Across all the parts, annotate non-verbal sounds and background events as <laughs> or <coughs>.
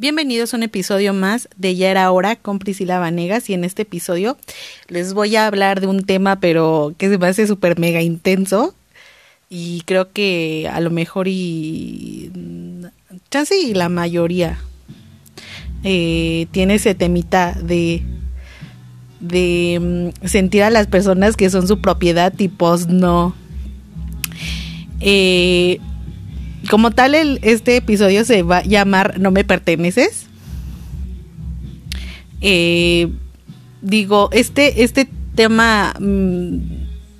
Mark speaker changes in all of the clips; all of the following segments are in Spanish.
Speaker 1: Bienvenidos a un episodio más de Ya era hora con Priscila Vanegas y en este episodio les voy a hablar de un tema pero que se me hace súper mega intenso y creo que a lo mejor y chance y la mayoría eh, tiene ese temita de de mm, sentir a las personas que son su propiedad y pues no. Eh, como tal, este episodio se va a llamar No me perteneces. Eh, digo, este, este tema, mm,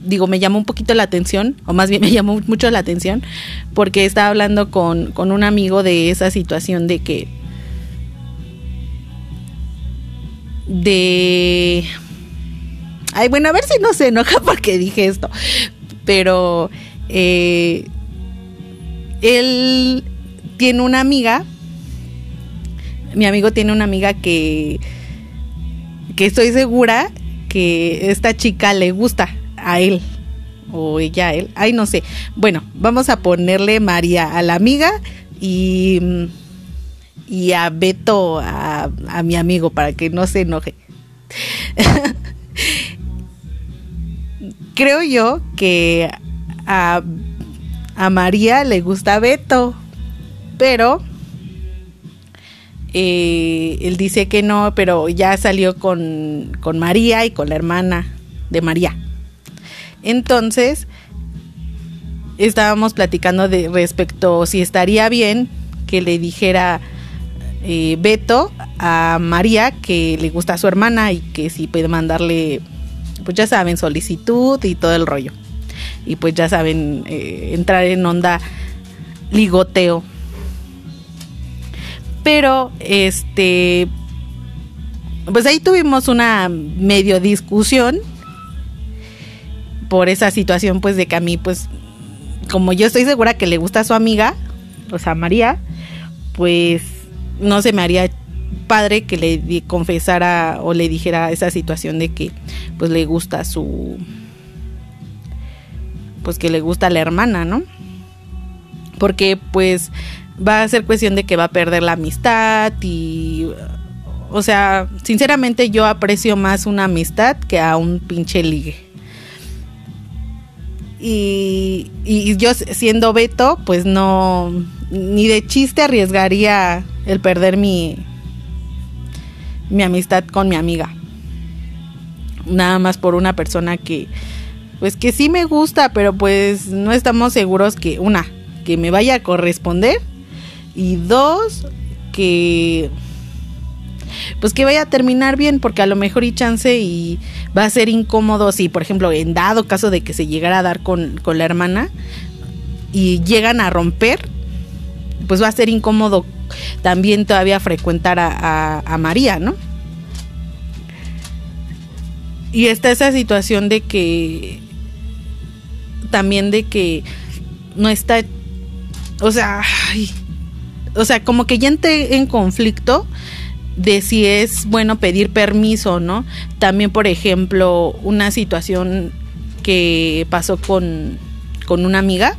Speaker 1: digo, me llamó un poquito la atención, o más bien <laughs> me llamó mucho la atención, porque estaba hablando con, con un amigo de esa situación de que... De... Ay, bueno, a ver si no se enoja <laughs> porque dije esto, pero... Eh, él tiene una amiga, mi amigo tiene una amiga que, que estoy segura que esta chica le gusta a él o ella a él, ay no sé. Bueno, vamos a ponerle María a la amiga y, y a Beto a, a mi amigo para que no se enoje. <laughs> Creo yo que a a María le gusta Beto, pero eh, él dice que no, pero ya salió con, con María y con la hermana de María. Entonces, estábamos platicando de respecto si estaría bien que le dijera eh, Beto a María que le gusta a su hermana y que si puede mandarle, pues ya saben, solicitud y todo el rollo y pues ya saben, eh, entrar en onda ligoteo. Pero, este, pues ahí tuvimos una medio discusión por esa situación, pues de que a mí, pues, como yo estoy segura que le gusta a su amiga, o sea, María, pues no se me haría padre que le confesara o le dijera esa situación de que pues le gusta su pues que le gusta a la hermana, ¿no? Porque pues va a ser cuestión de que va a perder la amistad y o sea, sinceramente yo aprecio más una amistad que a un pinche ligue. Y, yo siendo Beto, pues no, ni de chiste arriesgaría el perder mi, mi amistad con mi amiga. Nada más por una persona que, pues que sí me gusta, pero pues no estamos seguros que una, que me vaya a corresponder y dos, que pues que vaya a terminar bien, porque a lo mejor y chance y va a ser incómodo si, por ejemplo, en dado caso de que se llegara a dar con, la hermana y llegan a romper, pues va a ser incómodo también todavía frecuentar a, a María, ¿no? Y está esa situación de que también de que no está, o sea, o sea, como que ya entré en conflicto de si es bueno pedir permiso, ¿no? También, por ejemplo, una situación que pasó con, con una amiga,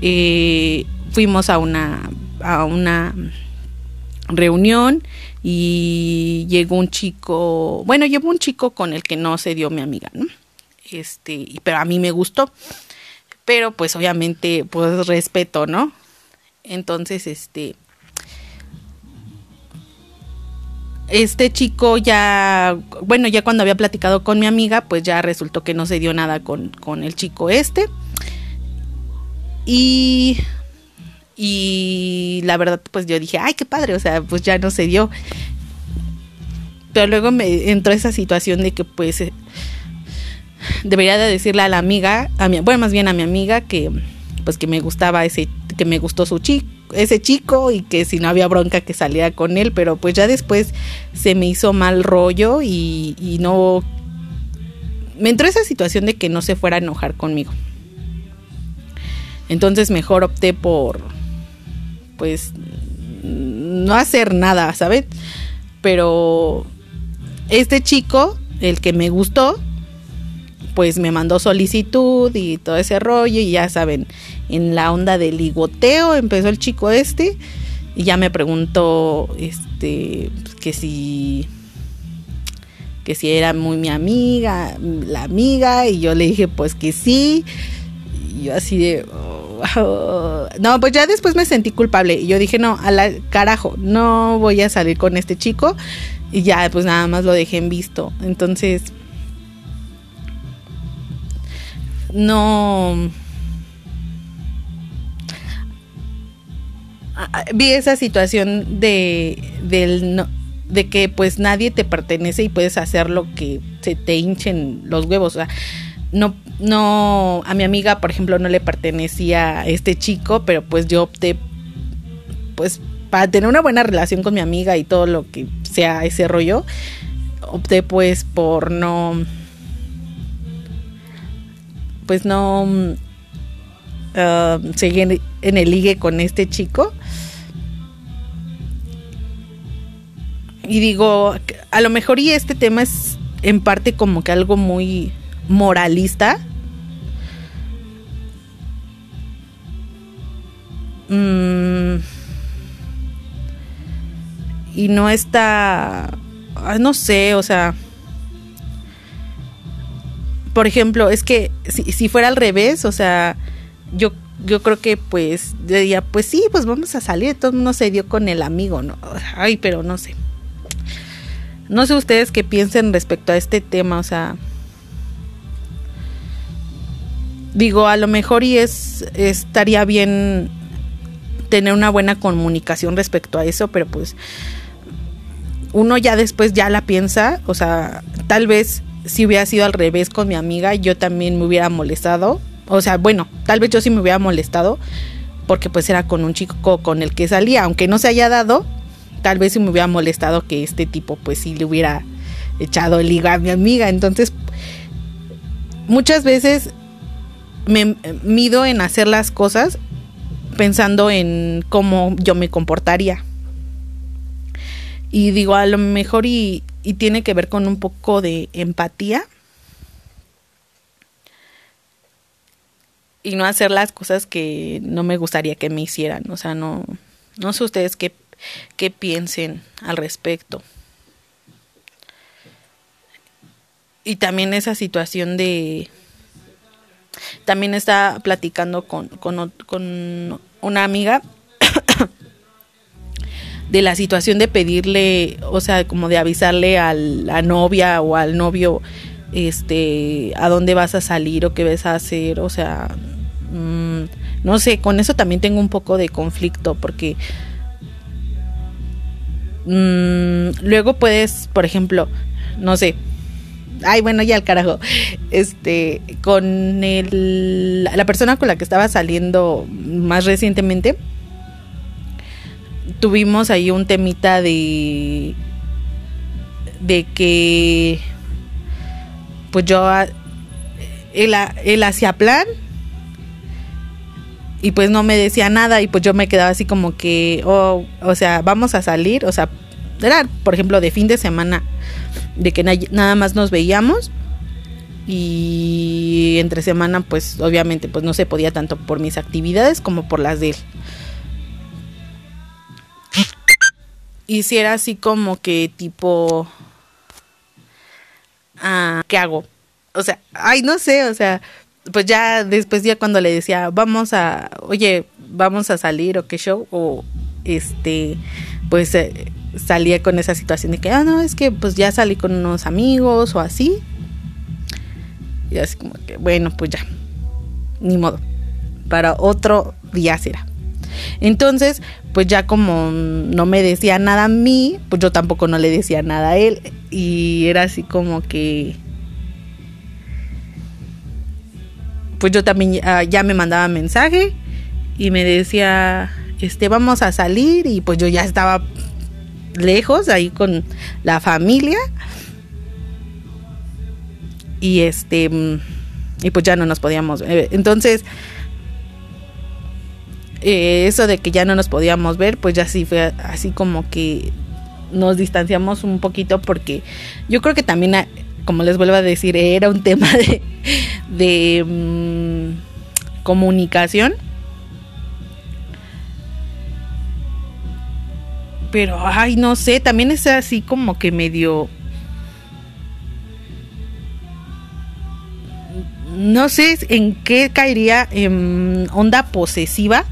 Speaker 1: eh, fuimos a una, a una reunión y llegó un chico, bueno, llegó un chico con el que no se dio mi amiga, ¿no? Este, pero a mí me gustó. Pero pues obviamente pues respeto, ¿no? Entonces, este este chico ya, bueno, ya cuando había platicado con mi amiga, pues ya resultó que no se dio nada con, con el chico este. Y, y la verdad, pues yo dije, ay, qué padre, o sea, pues ya no se dio. Pero luego me entró esa situación de que pues debería de decirle a la amiga, a mi, bueno, más bien a mi amiga que pues que me gustaba ese que me gustó su chico, ese chico y que si no había bronca que saliera con él, pero pues ya después se me hizo mal rollo y, y no me entró esa situación de que no se fuera a enojar conmigo. Entonces mejor opté por pues no hacer nada, ¿sabes? Pero este chico, el que me gustó, pues me mandó solicitud y todo ese rollo y ya saben, en la onda del ligoteo empezó el chico este Y ya me preguntó, este, que si, que si era muy mi amiga, la amiga, y yo le dije, pues que sí. Y yo así de, oh, no, pues ya después me sentí culpable. Y yo dije, no, a la carajo, no voy a salir con este chico. Y ya, pues nada más lo dejé en visto. Entonces, no. Vi esa situación de del de que pues nadie te pertenece y puedes hacer lo que se te hinchen los huevos, o sea, no no a mi amiga, por ejemplo, no le pertenecía a este chico, pero pues yo opté pues para tener una buena relación con mi amiga y todo lo que sea ese rollo, opté pues por no pues no uh, seguir en el ligue con este chico. Y digo, a lo mejor y este tema es en parte como que algo muy moralista. Mm. y no está, no sé, o sea, por ejemplo, es que si, fuera al revés, o sea, yo, yo creo que pues diría, pues sí, pues vamos a salir, todo el mundo se dio con el amigo, ¿no? Ay, pero no sé. No sé ustedes qué piensen respecto a este tema, o sea, digo, a lo mejor y es estaría bien tener una buena comunicación respecto a eso, pero pues uno ya después ya la piensa, o sea, tal vez si hubiera sido al revés con mi amiga, yo también me hubiera molestado. O sea, bueno, tal vez yo sí me hubiera molestado porque pues era con un chico con el que salía, aunque no se haya dado, tal vez sí me hubiera molestado que este tipo pues sí le hubiera echado el liga a mi amiga. Entonces, muchas veces me mido en hacer las cosas pensando en cómo yo me comportaría. Y digo, a lo mejor y, y tiene que ver con un poco de empatía y no hacer las cosas que no me gustaría que me hicieran. O sea, no, no sé ustedes qué, qué piensen al respecto. Y también esa situación de... También está platicando con, con, con una amiga de la situación de pedirle, o sea, como de avisarle a la novia o al novio, este, a dónde vas a salir o qué vas a hacer, o sea, mm, no sé, con eso también tengo un poco de conflicto porque mm, luego puedes, por ejemplo, no sé, ay, bueno, ya al carajo, este, con el, la persona con la que estaba saliendo más recientemente, tuvimos ahí un temita de de que pues yo él, él hacía plan y pues no me decía nada y pues yo me quedaba así como que oh, o sea vamos a salir o sea era por ejemplo de fin de semana de que nada más nos veíamos y entre semana pues obviamente pues no se podía tanto por mis actividades como por las de él hiciera así como que tipo... Ah, ¿Qué hago? O sea, ay, no sé, o sea, pues ya después ya cuando le decía, vamos a, oye, vamos a salir o qué show, o este, pues eh, salía con esa situación de que, ah, no, es que pues ya salí con unos amigos o así. Y así como que, bueno, pues ya, ni modo, para otro día será. Entonces, pues ya como no me decía nada a mí, pues yo tampoco no le decía nada a él. Y era así como que... Pues yo también ya, me mandaba mensaje y me decía, este, vamos a salir y pues yo ya estaba lejos ahí con la familia. Y este, y pues ya no nos podíamos. Entonces, eh, eso de que ya no nos podíamos ver, pues ya sí fue así como que nos distanciamos un poquito porque yo creo que también, como les vuelvo a decir, era un <laughs> tema de, de mm, comunicación. pero, ay, no sé, también es así como que medio... No sé en qué caería en onda posesiva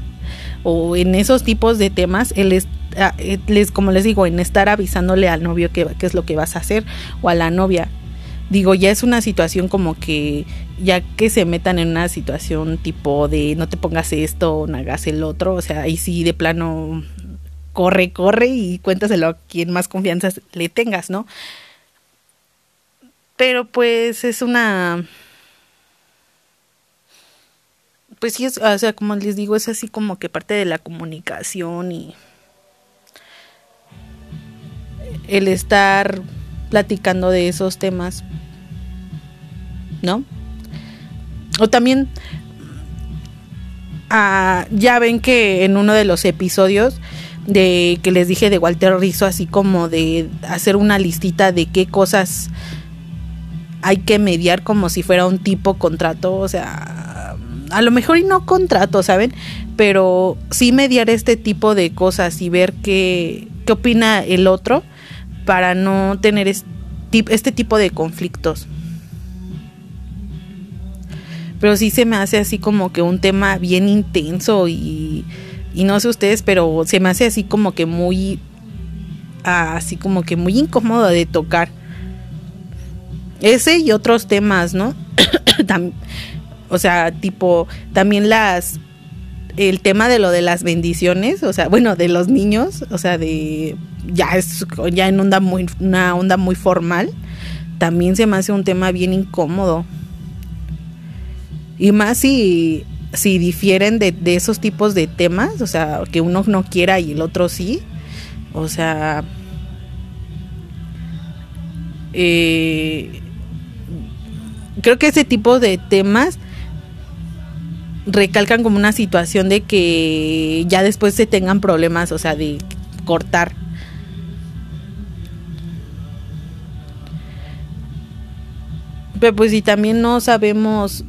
Speaker 1: o en esos tipos de temas, el ah, les, como les digo, en estar avisándole al novio qué, qué es lo que vas a hacer o a la novia. Digo, ya es una situación como que, ya que se metan en una situación tipo de no te pongas esto, no hagas el otro, o sea, ahí sí de plano corre, corre y cuéntaselo a quien más confianza le tengas, ¿no? Pero pues es una pues sí, es, o sea, como les digo, es así como que parte de la comunicación y el estar platicando de esos temas, ¿no? O también, ah, ya ven que en uno de los episodios de que les dije de Walter Rizzo, así como de hacer una listita de qué cosas hay que mediar como si fuera un tipo contrato, o sea, a lo mejor y no contrato, ¿saben? Pero sí mediar este tipo de cosas y ver qué, qué opina el otro para no tener este tipo de conflictos. Pero sí se me hace así como que un tema bien intenso y, y no sé ustedes, pero se me hace así como que muy, así como que muy incómodo de tocar. Ese y otros temas, ¿no? <coughs> O sea, tipo, también las el tema de lo de las bendiciones, o sea, bueno, de los niños, o sea, de ya es ya en onda muy una onda muy formal, también se me hace un tema bien incómodo. Y más si si difieren de, esos tipos de temas, o sea, que uno no quiera y el otro sí, o sea, eh, creo que ese tipo de temas recalcan como una situación de que ya después se tengan problemas, o sea, de cortar. Pero pues si también no sabemos,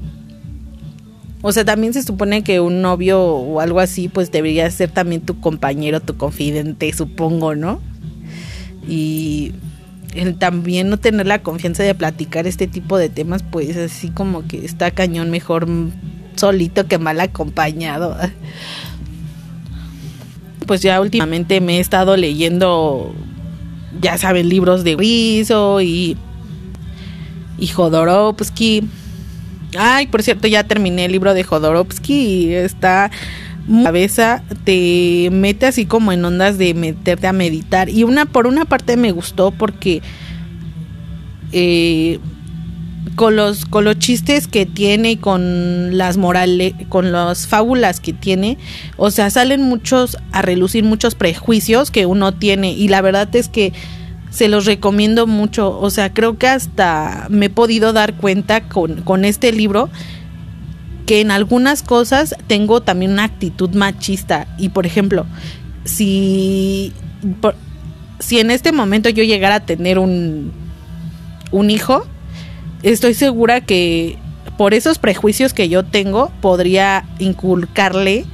Speaker 1: o sea, también se supone que un novio o algo así, pues debería ser también tu compañero, tu confidente, supongo, ¿no? Y también no tener la confianza de platicar este tipo de temas, pues así como que está cañón, mejor solito que mal acompañado. Pues ya últimamente me he estado leyendo, ya saben, libros de Rizzo y, y Jodorowsky. Ay, por cierto, ya terminé el libro de Jodorowsky y está cabeza te mete así como en ondas de meterte a meditar y una por una parte me gustó porque eh, con los, con los chistes que tiene y con las morales, con las fábulas que tiene, o sea, salen muchos a relucir muchos prejuicios que uno tiene y la verdad es que se los recomiendo mucho, o sea, creo que hasta me he podido dar cuenta con, con este libro que en algunas cosas tengo también una actitud machista y por ejemplo, si si en este momento yo llegara a tener un un hijo, estoy segura que por esos prejuicios que yo tengo podría inculcarle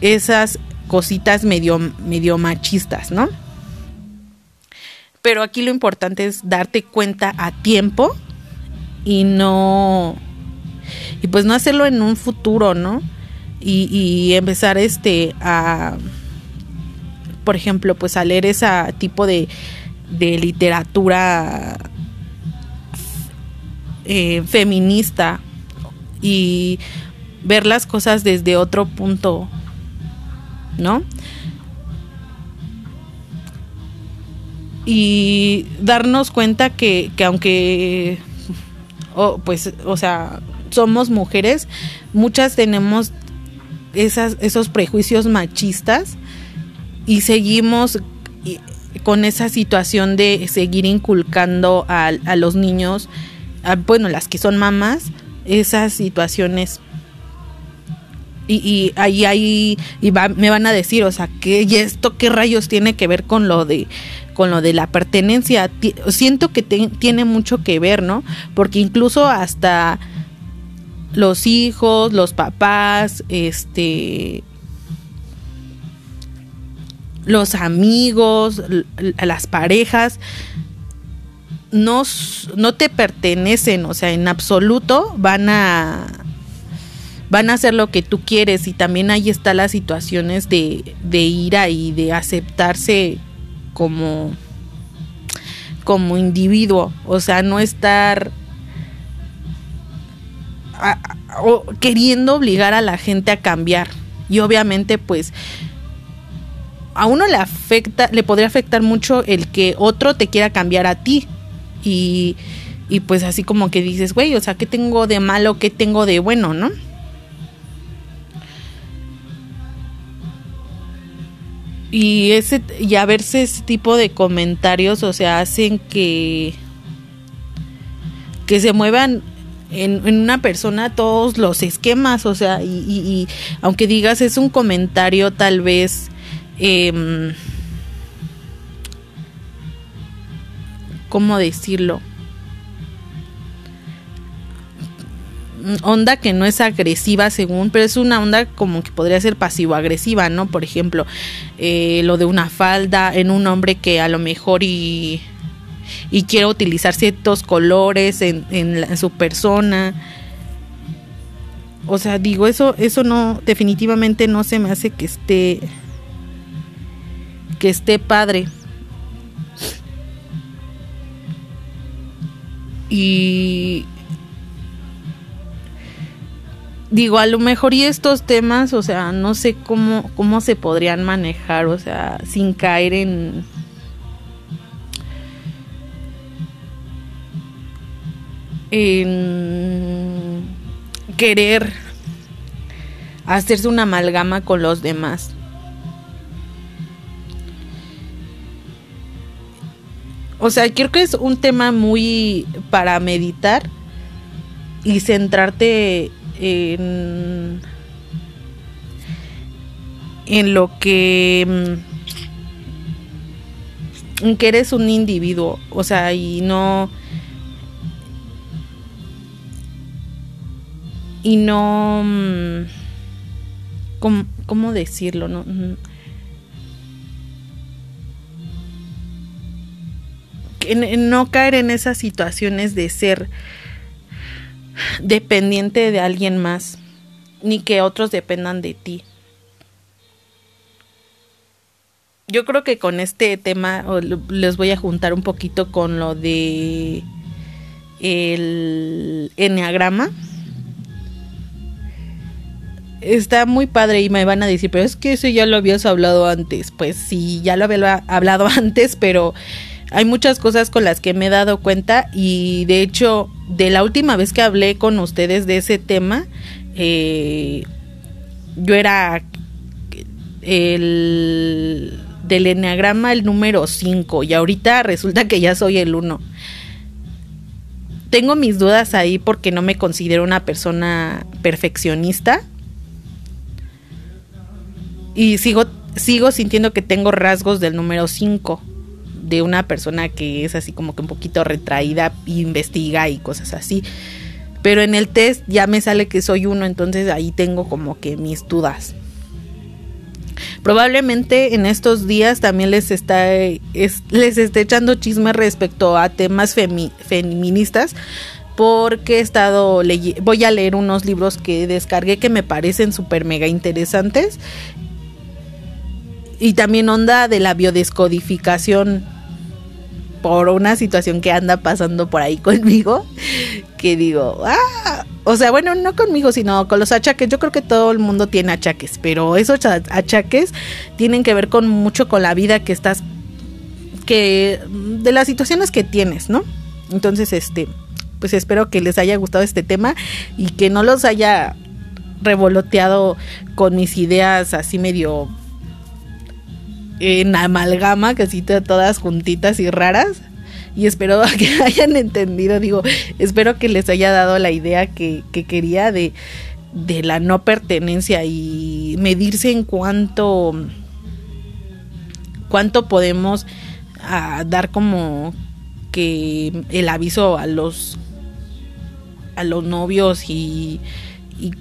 Speaker 1: esas cositas medio, medio machistas, ¿no? Pero aquí lo importante es darte cuenta a tiempo y no y pues no hacerlo en un futuro, ¿no? Y, y empezar este a por ejemplo, pues a leer ese tipo de, de literatura eh, feminista y ver las cosas desde otro punto, ¿no? Y darnos cuenta que, que aunque, pues, o sea, somos mujeres, muchas tenemos esas, esos prejuicios machistas y seguimos con esa situación de seguir inculcando a, a los niños bueno, las que son mamás, esas situaciones. Y, ahí, ahí y me van a decir, o sea, que ¿y esto qué rayos tiene que ver con lo de con lo de la pertenencia? siento que tiene mucho que ver, ¿no? Porque incluso hasta los hijos, los papás, este los amigos, las parejas, no, no te pertenecen, o sea, en absoluto van a van a hacer lo que tú quieres y también ahí está las situaciones de, de ira y de aceptarse como como individuo, o sea, no estar queriendo obligar a la gente a cambiar. Y obviamente pues a uno le afecta, le podría afectar mucho el que otro te quiera cambiar a ti. Y, y pues así como que dices, güey, o sea, ¿qué tengo de malo? ¿Qué tengo de bueno? ¿No? Y ese y a verse ese tipo de comentarios, o sea, hacen que que se muevan en, una persona todos los esquemas, o sea, y, aunque digas es un comentario tal vez eh, ¿cómo decirlo? onda que no es agresiva según, pero es una onda como que podría ser pasivo-agresiva, ¿no? Por ejemplo, eh, lo de una falda en un hombre que a lo mejor y, y quiere utilizar ciertos colores en, en, su persona. O sea, digo, eso, eso no, definitivamente no se me hace que esté, que esté padre. Y, digo, a lo mejor y estos temas, o sea, no sé cómo, cómo se podrían manejar, o sea, sin caer en... en querer hacerse una amalgama con los demás. O sea, creo que es un tema muy para meditar y centrarte en, en lo que mm, en que eres un individuo, o sea, y no y no mm, ¿cómo, decirlo? No, no caer en esas situaciones de ser dependiente de alguien más, ni que otros dependan de ti. Yo creo que con este tema les voy a juntar un poquito con lo de el enneagrama. Está muy padre y me van a decir, pero es que eso ya lo habías hablado antes. Pues sí, ya lo había hablado <laughs> antes, pero hay muchas cosas con las que me he dado cuenta y de hecho de la última vez que hablé con ustedes de ese tema, eh, yo era el del enneagrama el número 5 y ahorita resulta que ya soy el 1. Tengo mis dudas ahí porque no me considero una persona perfeccionista. Y sigo, sigo sintiendo que tengo rasgos del número 5 de una persona que es así como que un poquito retraída, investiga y cosas así. Pero en el test ya me sale que soy uno, entonces ahí tengo como que mis dudas. Probablemente en estos días también les está les esté echando chisme respecto a temas feministas porque he estado voy a leer unos libros que descargué que me parecen súper mega interesantes y también onda de la biodescodificación por una situación que anda pasando por ahí <laughs> conmigo, que digo, ah, o sea, bueno, no conmigo, sino con los achaques. Yo creo que todo el mundo tiene achaques, pero esos achaques tienen que ver con mucho con la vida que estás, que, de las situaciones que tienes, ¿no? Entonces, este, pues espero que les haya gustado este tema y que no los haya revoloteado con mis ideas así medio en amalgama, casi todas juntitas y raras. Y espero <laughs> que hayan entendido, digo, espero que les haya dado la idea que, quería de, de la no pertenencia y medirse en cuánto, cuánto podemos ah, dar como que el aviso a los a los novios y, y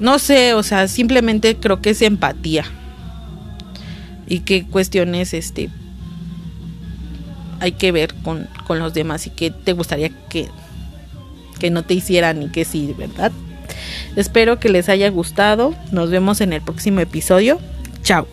Speaker 1: no sé, o sea, simplemente creo que es empatía y qué cuestiones este hay que ver con, con los demás y qué te gustaría que, que no te hicieran y que sí, ¿verdad? Espero que les haya gustado. Nos vemos en el próximo episodio. Chao.